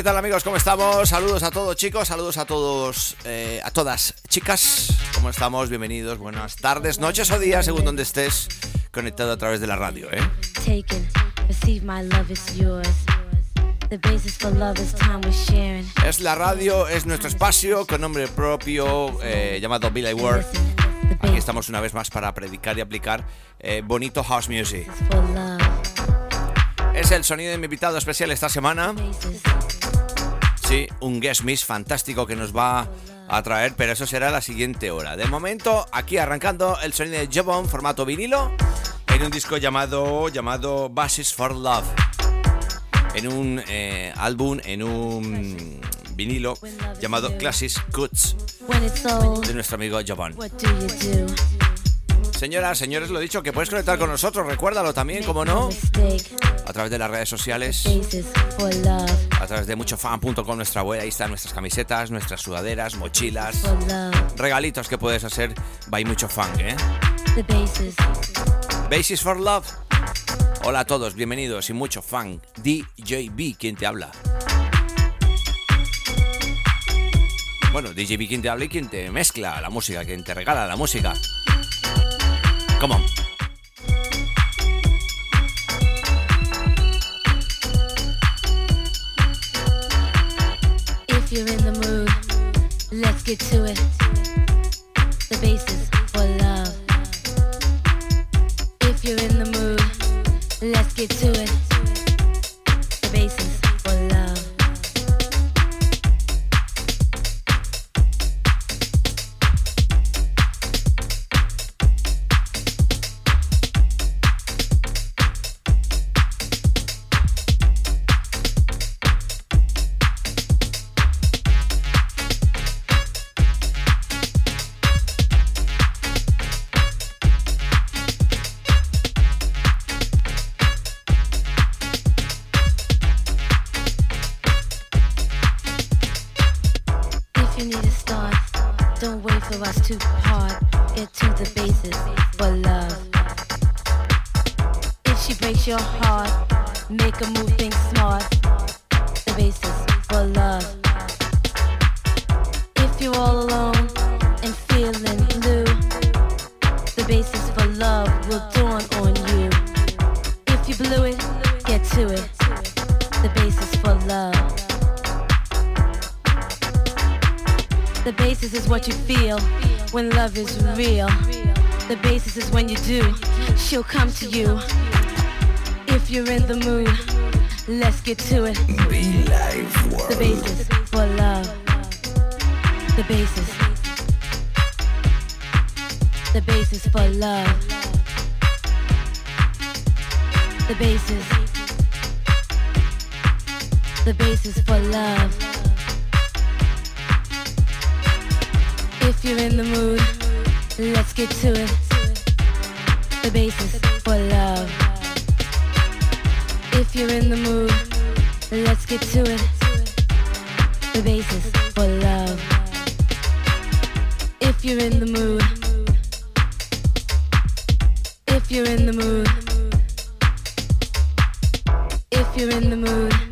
¿Qué tal amigos? ¿Cómo estamos? Saludos a todos chicos, saludos a todos, eh, a todas chicas. ¿Cómo estamos? Bienvenidos, buenas tardes, noches o días, según donde estés conectado a través de la radio, ¿eh? Es la radio, es nuestro espacio con nombre propio eh, llamado Billy. The Aquí estamos una vez más para predicar y aplicar eh, bonito house music. Es el sonido de mi invitado especial esta semana. Sí, un guest mix fantástico que nos va a traer, pero eso será la siguiente hora. De momento, aquí arrancando el sonido de Jobon formato vinilo en un disco llamado llamado Basis for Love. En un eh, álbum, en un vinilo llamado Classics Cuts de nuestro amigo Jobon. Señoras, señores, lo he dicho que puedes conectar con nosotros, recuérdalo también, como no. A través de las redes sociales. A través de muchofan.com, nuestra web, ahí están nuestras camisetas, nuestras sudaderas, mochilas, regalitos que puedes hacer by mucho fan, ¿eh? The basis Basis for Love. Hola a todos, bienvenidos y mucho fan. DJB, quien te habla. Bueno, DJB quien te habla y quien te mezcla la música, quien te regala la música. Come on. Get to it. To it. The basis for love. The basis is what you feel when love is real. The basis is when you do, she'll come to you. If you're in the mood, let's get to it. The basis for love. The basis. The basis for love. The basis. The basis for love. If you're in the mood, let's get to it. The basis for love. If you're in the mood, let's get to it. The basis for love. If you're in the mood, if you're in the mood, if you're in the mood,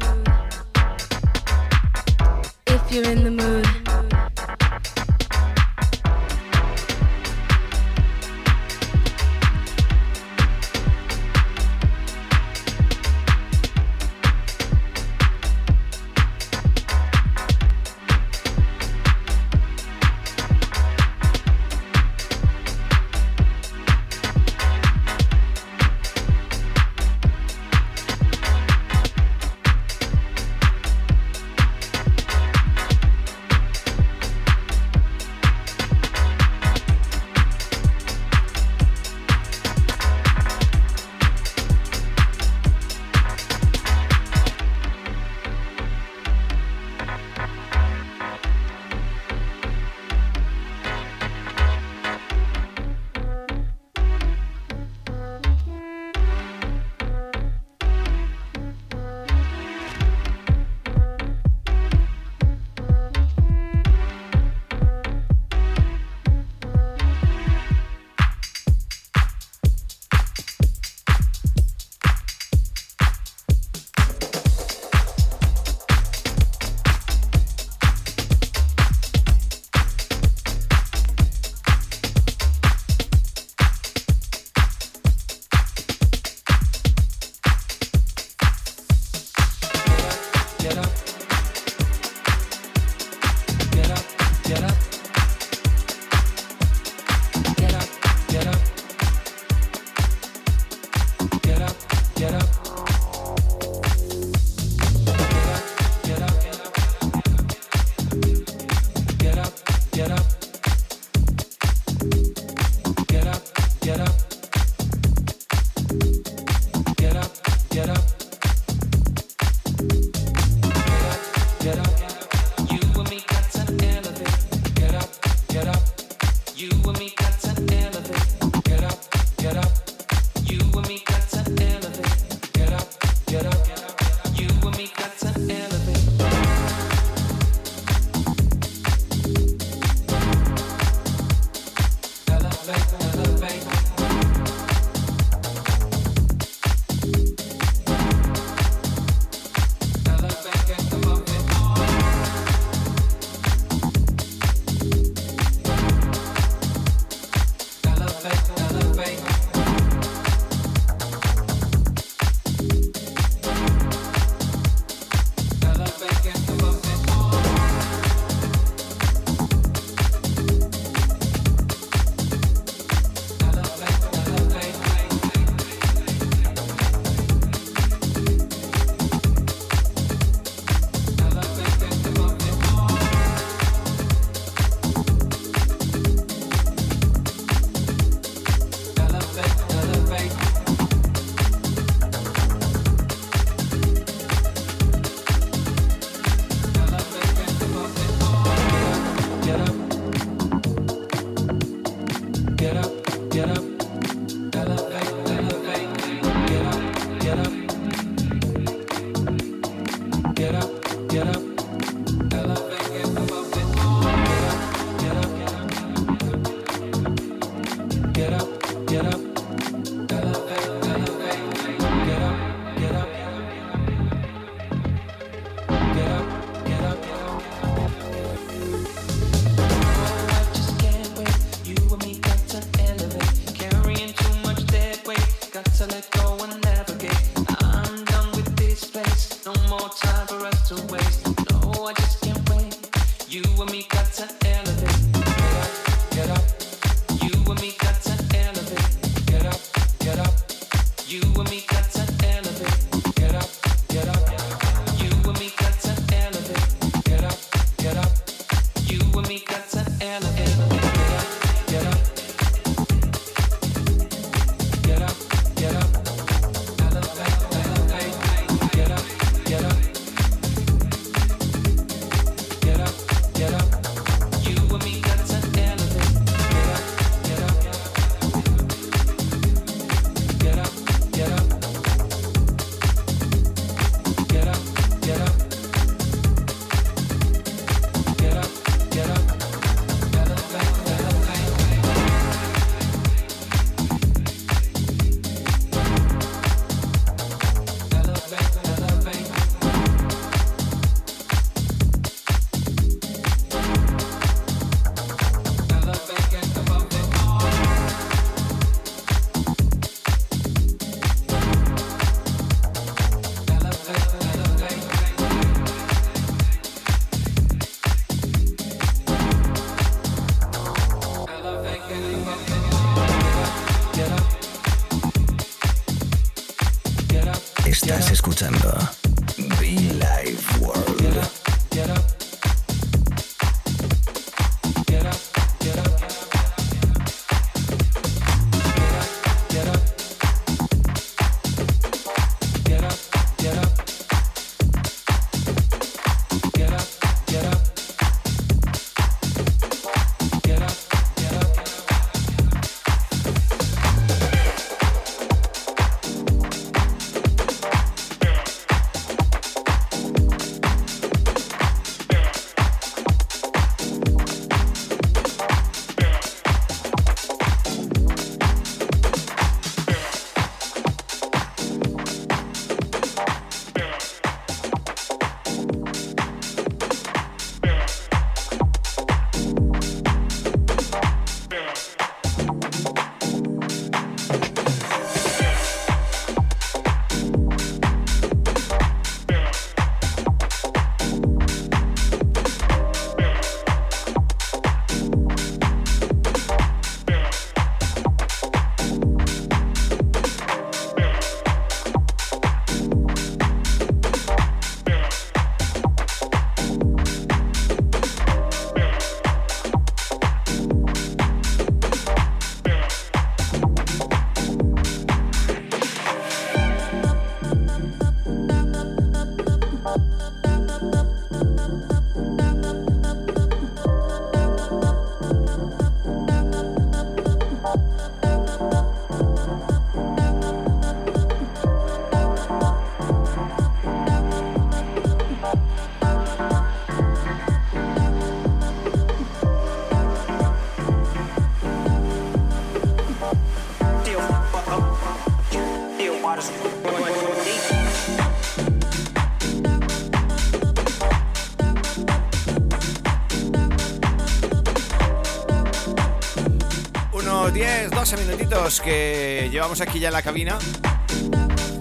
minutitos que llevamos aquí ya en la cabina.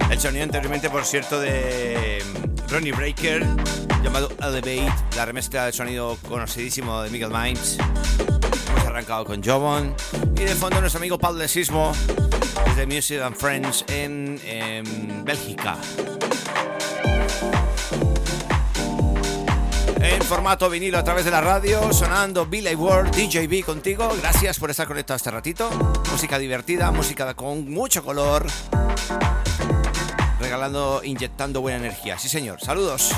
El sonido anteriormente, por cierto, de Ronnie Breaker, llamado Elevate, la remezcla del sonido conocidísimo de Miguel Minds. Hemos arrancado con Jobon. Y de fondo nuestro amigo Paul de Sismo, desde Music and Friends en, en Bélgica. en formato vinilo a través de la radio, sonando Billy World, DJB contigo. Gracias por estar conectado este ratito. Música divertida, música con mucho color. Regalando, inyectando buena energía. Sí, señor. Saludos.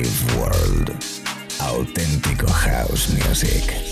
Live World. House Music.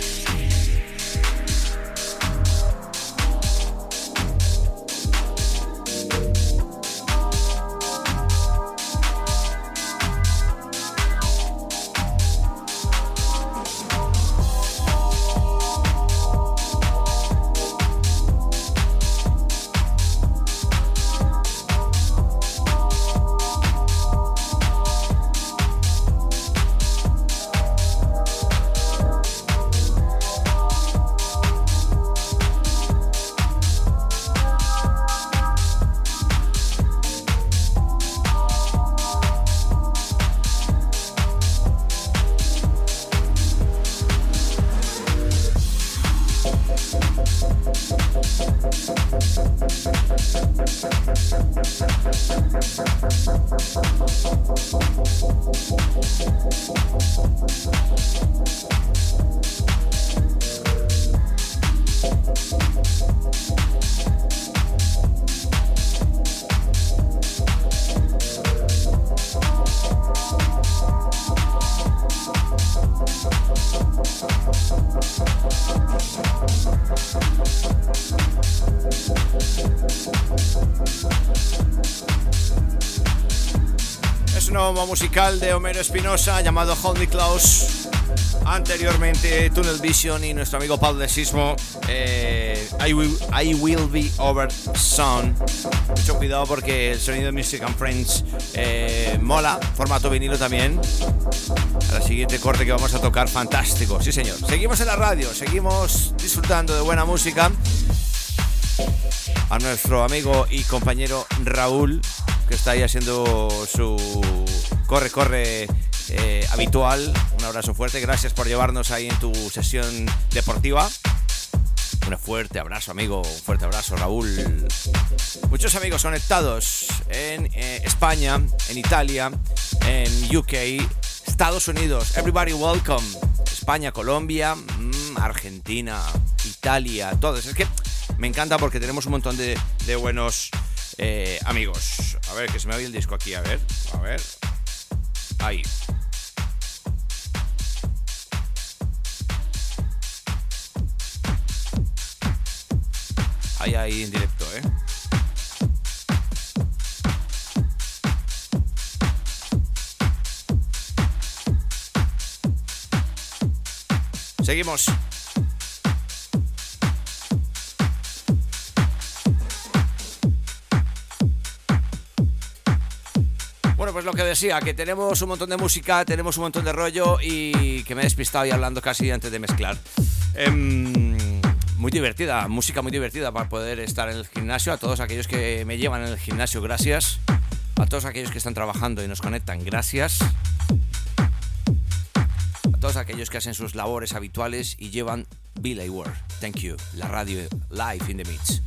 Musical de Homero Espinosa llamado Me Close. Anteriormente Tunnel Vision y nuestro amigo Pablo de Sismo, eh, I, will, Be Over Sun. Mucho cuidado porque el sonido de Music and Friends eh, mola, formato vinilo también. A la siguiente corte que vamos a tocar, fantástico, sí señor. Seguimos en la radio, seguimos disfrutando de buena música. A nuestro amigo y compañero Raúl, que está ahí haciendo su corre, corre eh, habitual. Un abrazo fuerte, gracias por llevarnos ahí en tu sesión deportiva. Un fuerte abrazo, amigo, un fuerte abrazo, Raúl. Muchos amigos conectados en eh, España, en Italia, en UK, Estados Unidos. Everybody welcome. España, Colombia, mm, Argentina, Italia, todos. Es que me encanta porque tenemos un montón de, buenos eh, amigos. A ver, que se me oye el disco aquí, a ver, a ver. Ahí. Ahí, ahí en directo, ¿eh? Seguimos. Pues lo que decía, que tenemos un montón de música, tenemos un montón de rollo y que me he despistado y hablando casi antes de mezclar. Em, muy divertida, música muy divertida para poder estar en el gimnasio. A todos aquellos que me llevan en el gimnasio, gracias. A todos aquellos que están trabajando y nos conectan, gracias. A todos aquellos que hacen sus labores habituales y llevan Billy Word. Thank you. La radio live in the mix.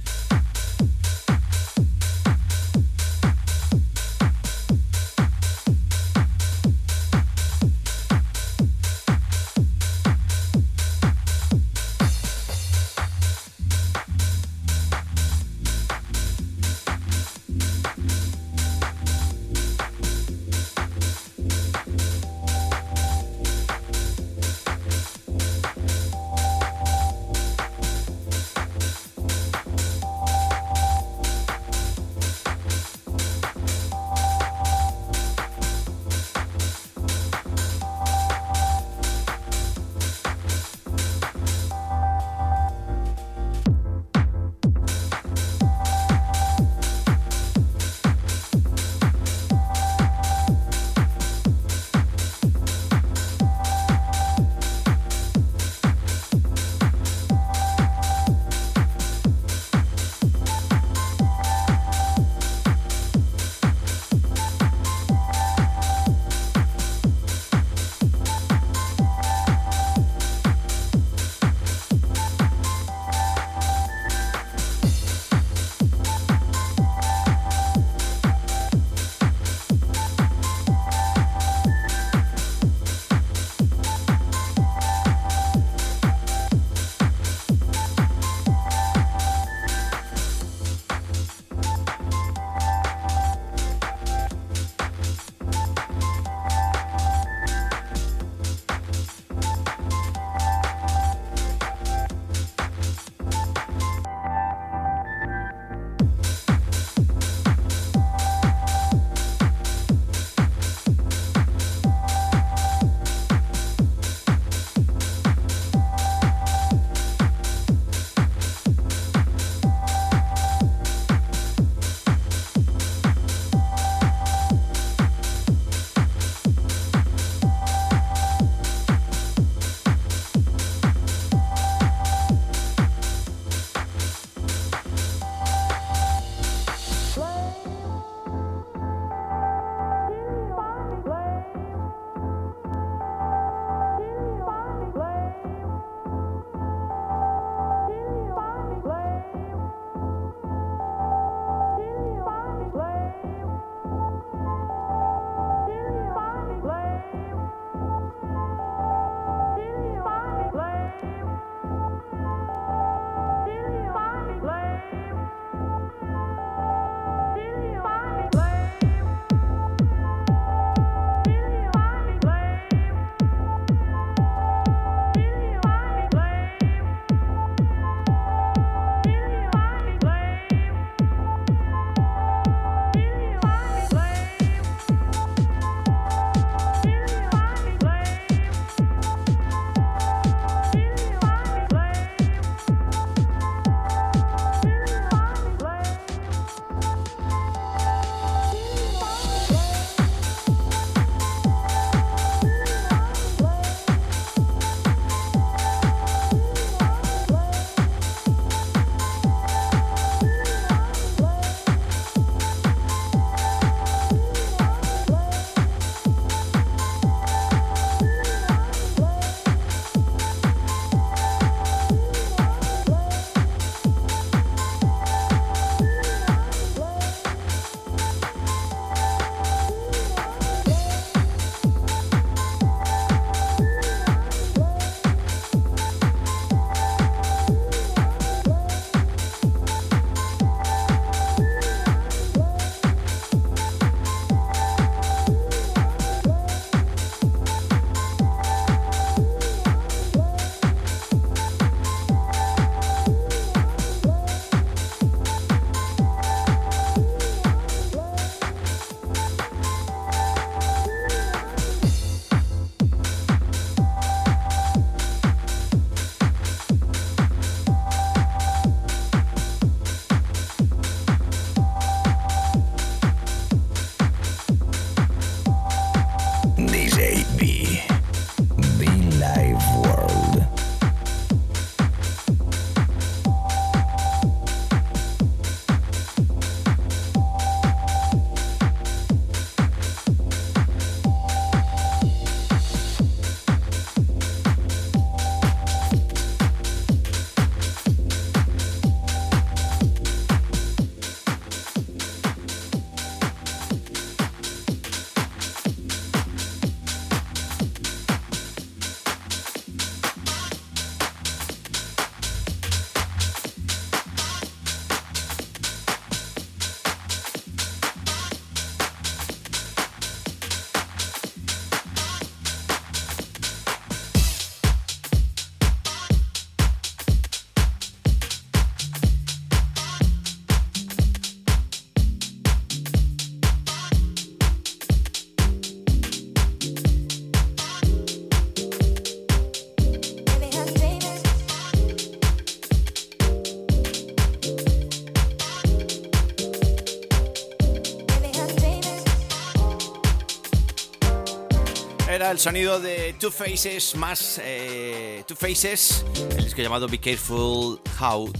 El sonido de Two Faces más eh, Two Faces, el disco llamado Be Careful How.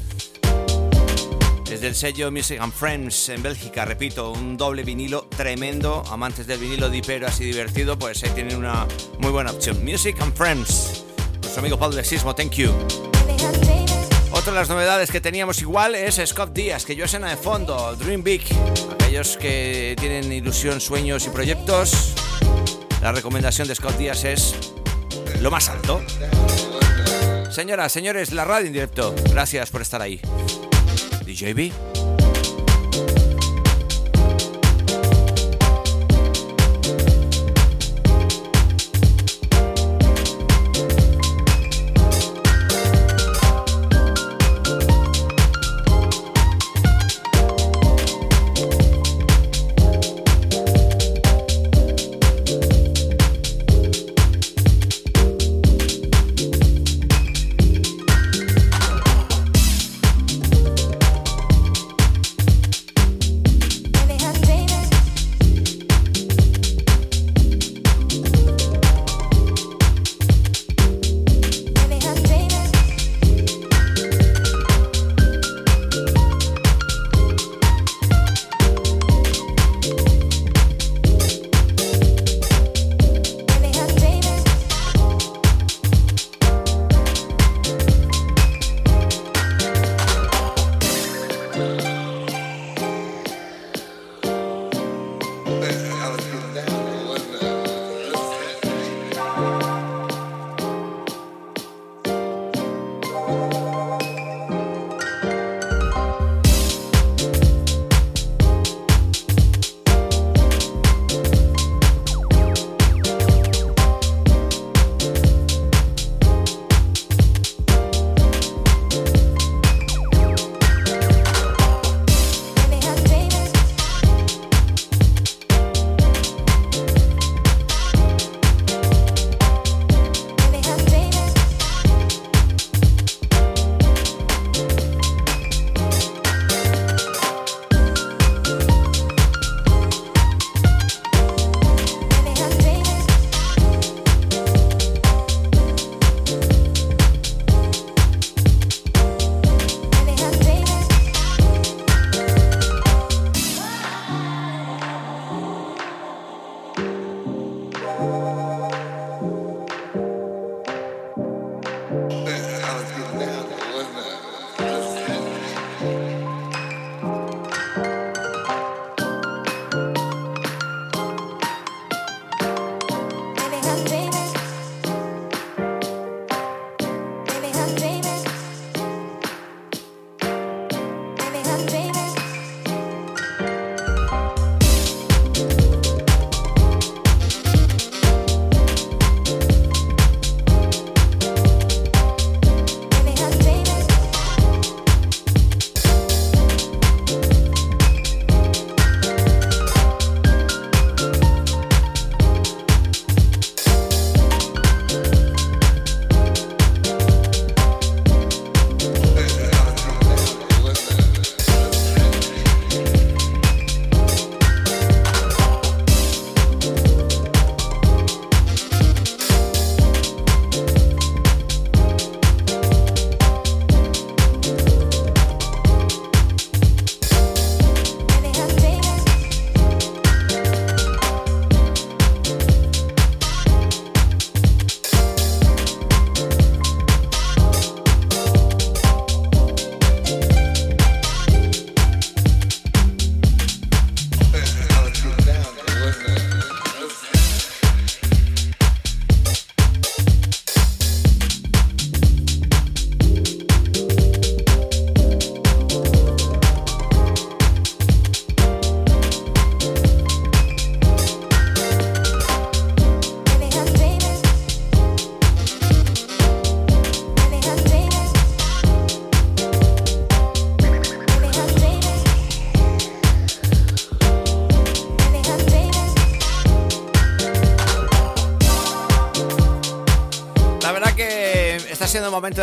Desde el sello Music and Friends en Bélgica, repito, un doble vinilo tremendo. Amantes del vinilo dipero así divertido, pues ahí tienen una muy buena opción. Music and Friends. Nuestro amigo Pablo de Sismo, thank you. Otra de las novedades que teníamos igual es Scott Díaz, que yo escena de fondo, Dream Big. Aquellos que tienen ilusión, sueños y proyectos, la recomendación de Scott Díaz es lo más alto. Señoras, señores, la radio en directo, gracias por estar ahí. DJB.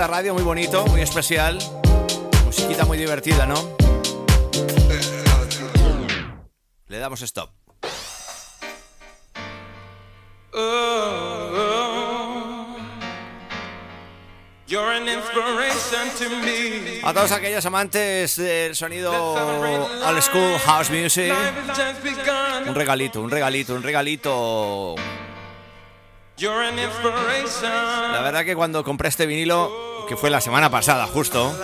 Radio muy bonito, muy especial. Musiquita muy divertida, ¿no? Le damos stop. A todos aquellos amantes del sonido old school house music, un regalito, un regalito, un regalito. La verdad que cuando compré este vinilo, que fue la semana pasada justo,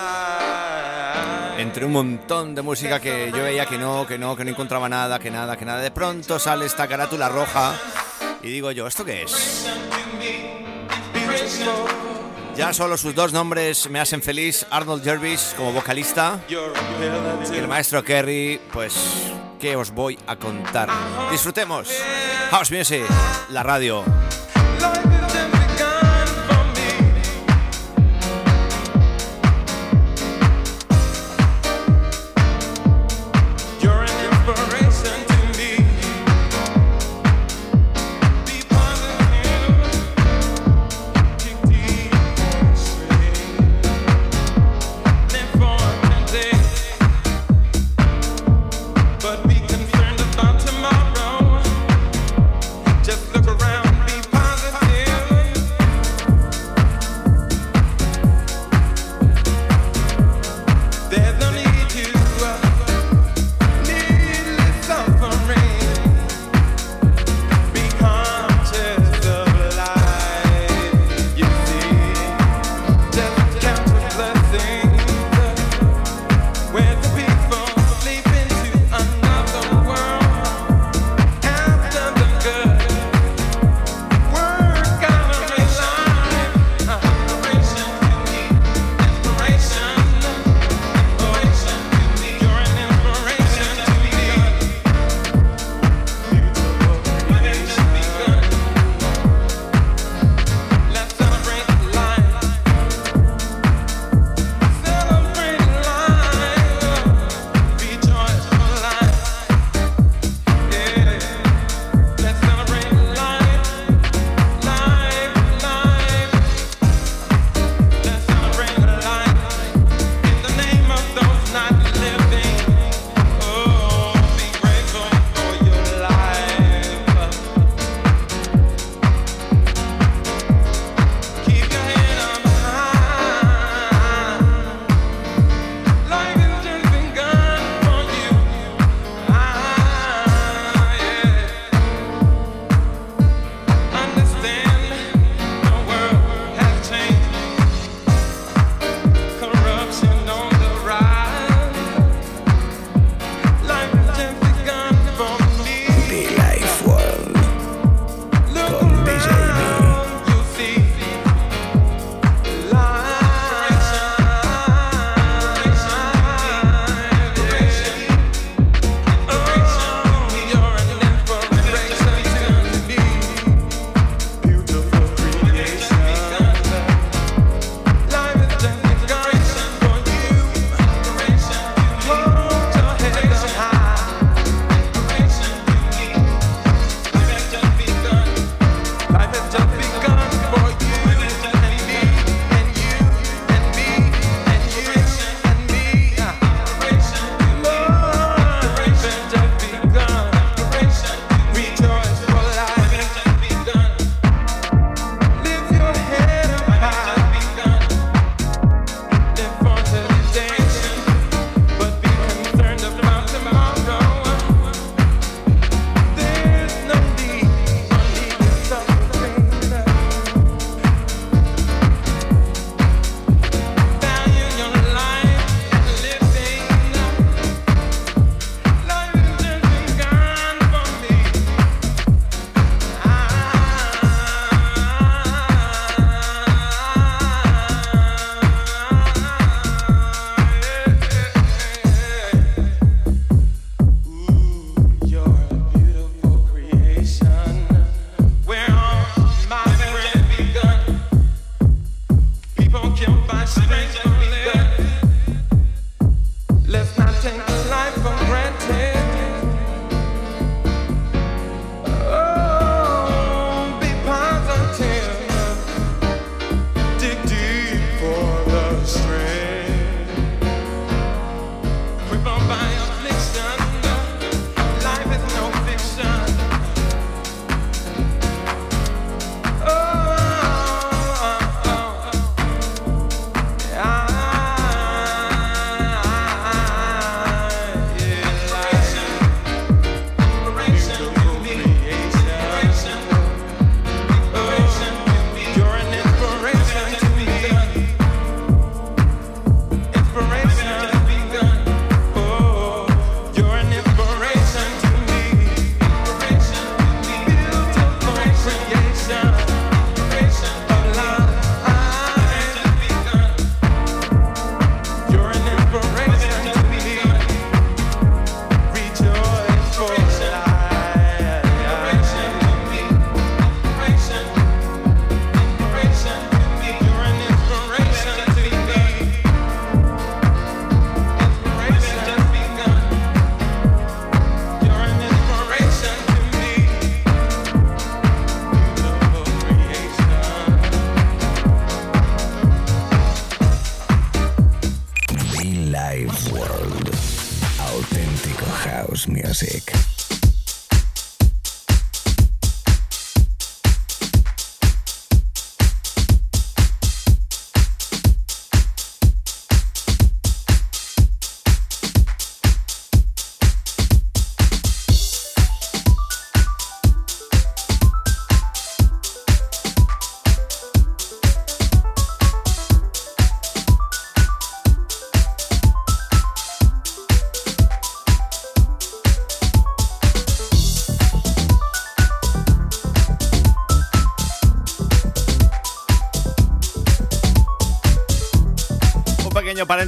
entre un montón de música que yo veía que no, que no, que no encontraba nada, que nada, que nada, de pronto sale esta carátula roja y digo yo, ¿esto qué es? Ya solo sus dos nombres me hacen feliz. Arnold Jervis como vocalista. Y el maestro Kerry, pues, ¿qué os voy a contar? Disfrutemos. House Music, la radio.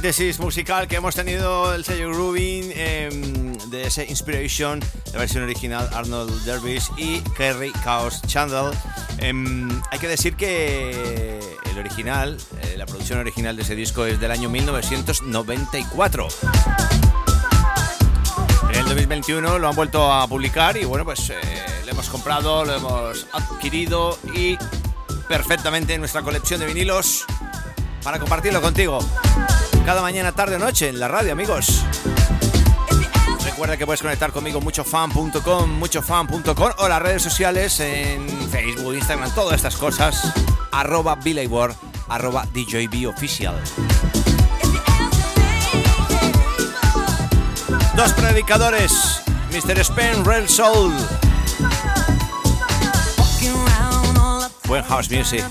Paréntesis musical que hemos tenido el sello Rubin em, de ese Inspiration, la versión original Arnold Dervish y Kerry Chaos Chandler. Em, hay que decir que el original, eh, la producción original de ese disco es del año 1994. En el 2021 lo han vuelto a publicar y bueno, pues eh, lo hemos comprado, lo hemos adquirido y perfectamente en nuestra colección de vinilos para compartirlo contigo cada mañana, tarde o noche en la radio, amigos. Recuerda que puedes conectar conmigo muchofan.com, muchofan.com o las redes sociales en Facebook, Instagram, todas estas cosas. Arroba Bilabor, arroba DJB Oficial. Dos predicadores, Mr. Spen, Real Soul. Buen house music.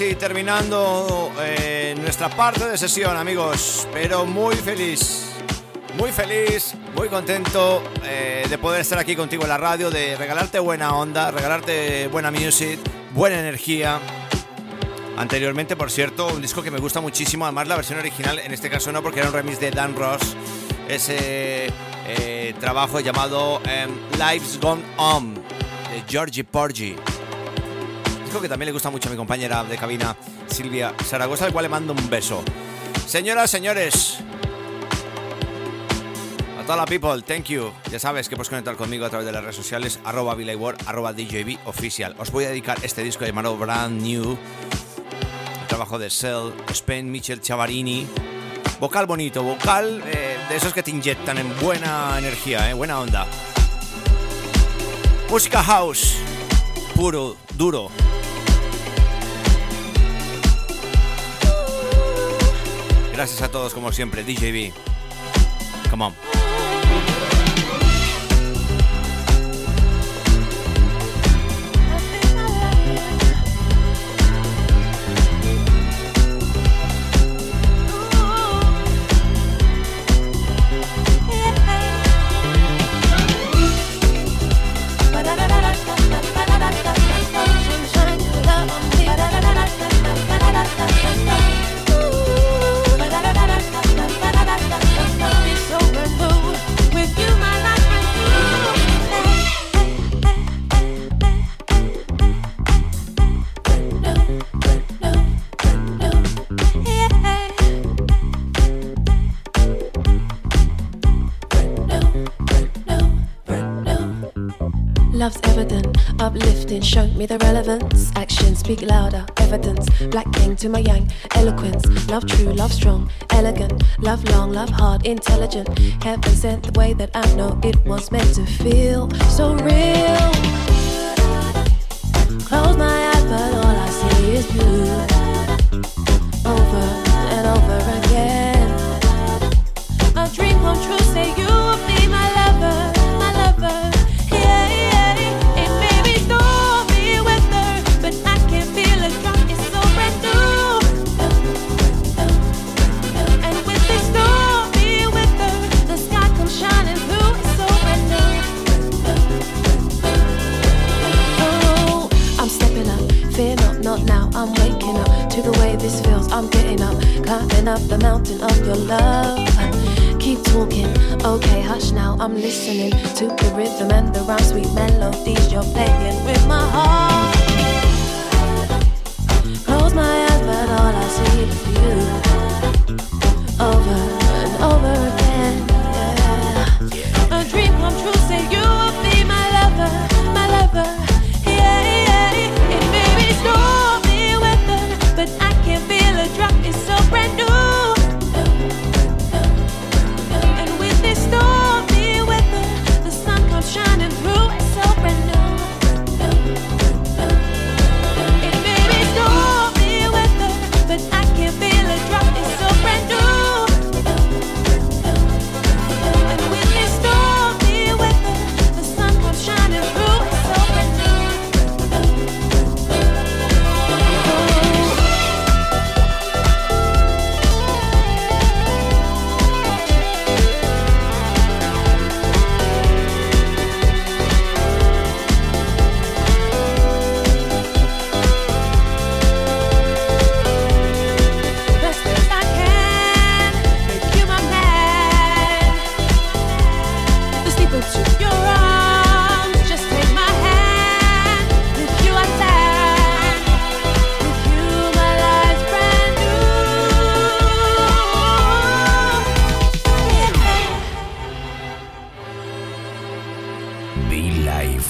Casi terminando eh, nuestra parte de sesión, amigos, pero muy feliz, muy feliz, muy contento eh, de poder estar aquí contigo en la radio, de regalarte buena onda, regalarte buena music, buena energía. Anteriormente, por cierto, un disco que me gusta muchísimo, además la versión original, en este caso no, porque era un remix de Dan Ross, ese eh, trabajo llamado em, Life's Gone On, de Georgie Porgy que también le gusta mucho a mi compañera de cabina Silvia Zaragoza, al cual le mando un beso. Señoras, señores, a toda la people, thank you. Ya sabes que puedes conectar conmigo a través de las redes sociales, arroba Ward, arroba DJB Oficial. Os voy a dedicar este disco llamado Brand New, el trabajo de Cell, Spain, Michel Chavarini. Vocal bonito, vocal eh, de esos que te inyectan en buena energía, eh, buena onda. Música house, puro, duro. Gracias a todos, como siempre, DJB. Come on. relevance. Actions speak louder, evidence. Black king to my yang, eloquence. Love true, love strong, elegant. Love long, love hard, intelligent. Heaven sent the way that I know it was meant to feel so real. Close my eyes, but all I see is blue.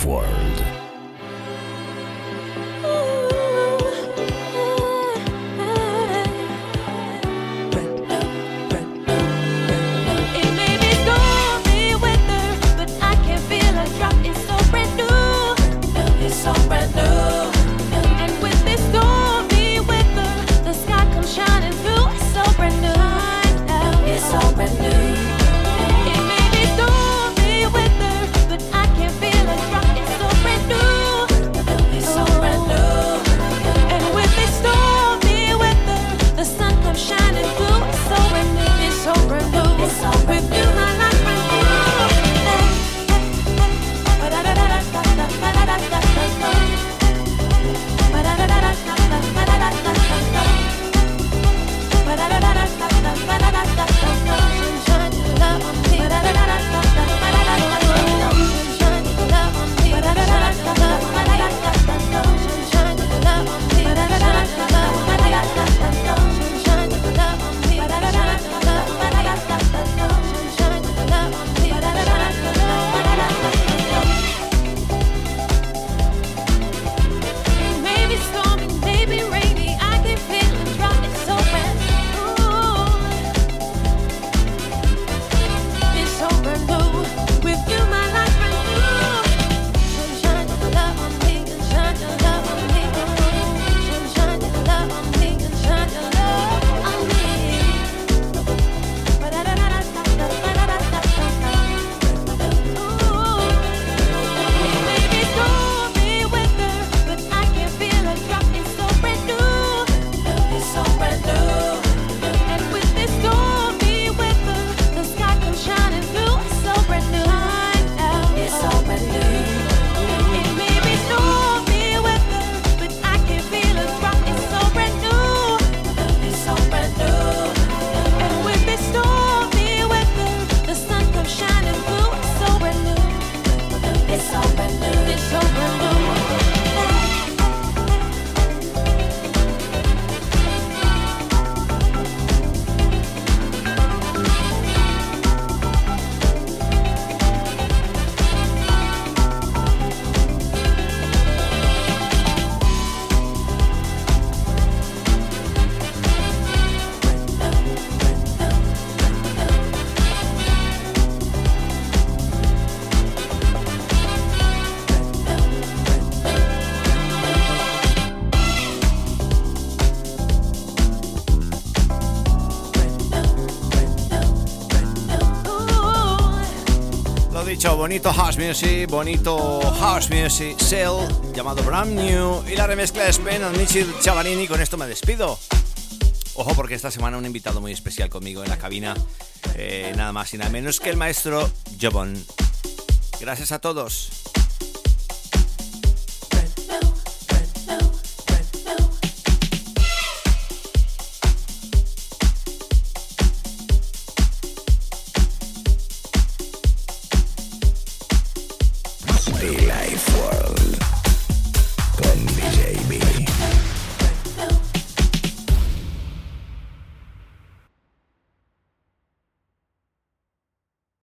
world. Music, bonito house music, Cell, llamado Brand New, y la remezcla de Spen al Michel Chavarini. Con esto me despido. Ojo, porque esta semana un invitado muy especial conmigo en la cabina, eh, nada más y nada menos que el maestro Jobon. Gracias a todos.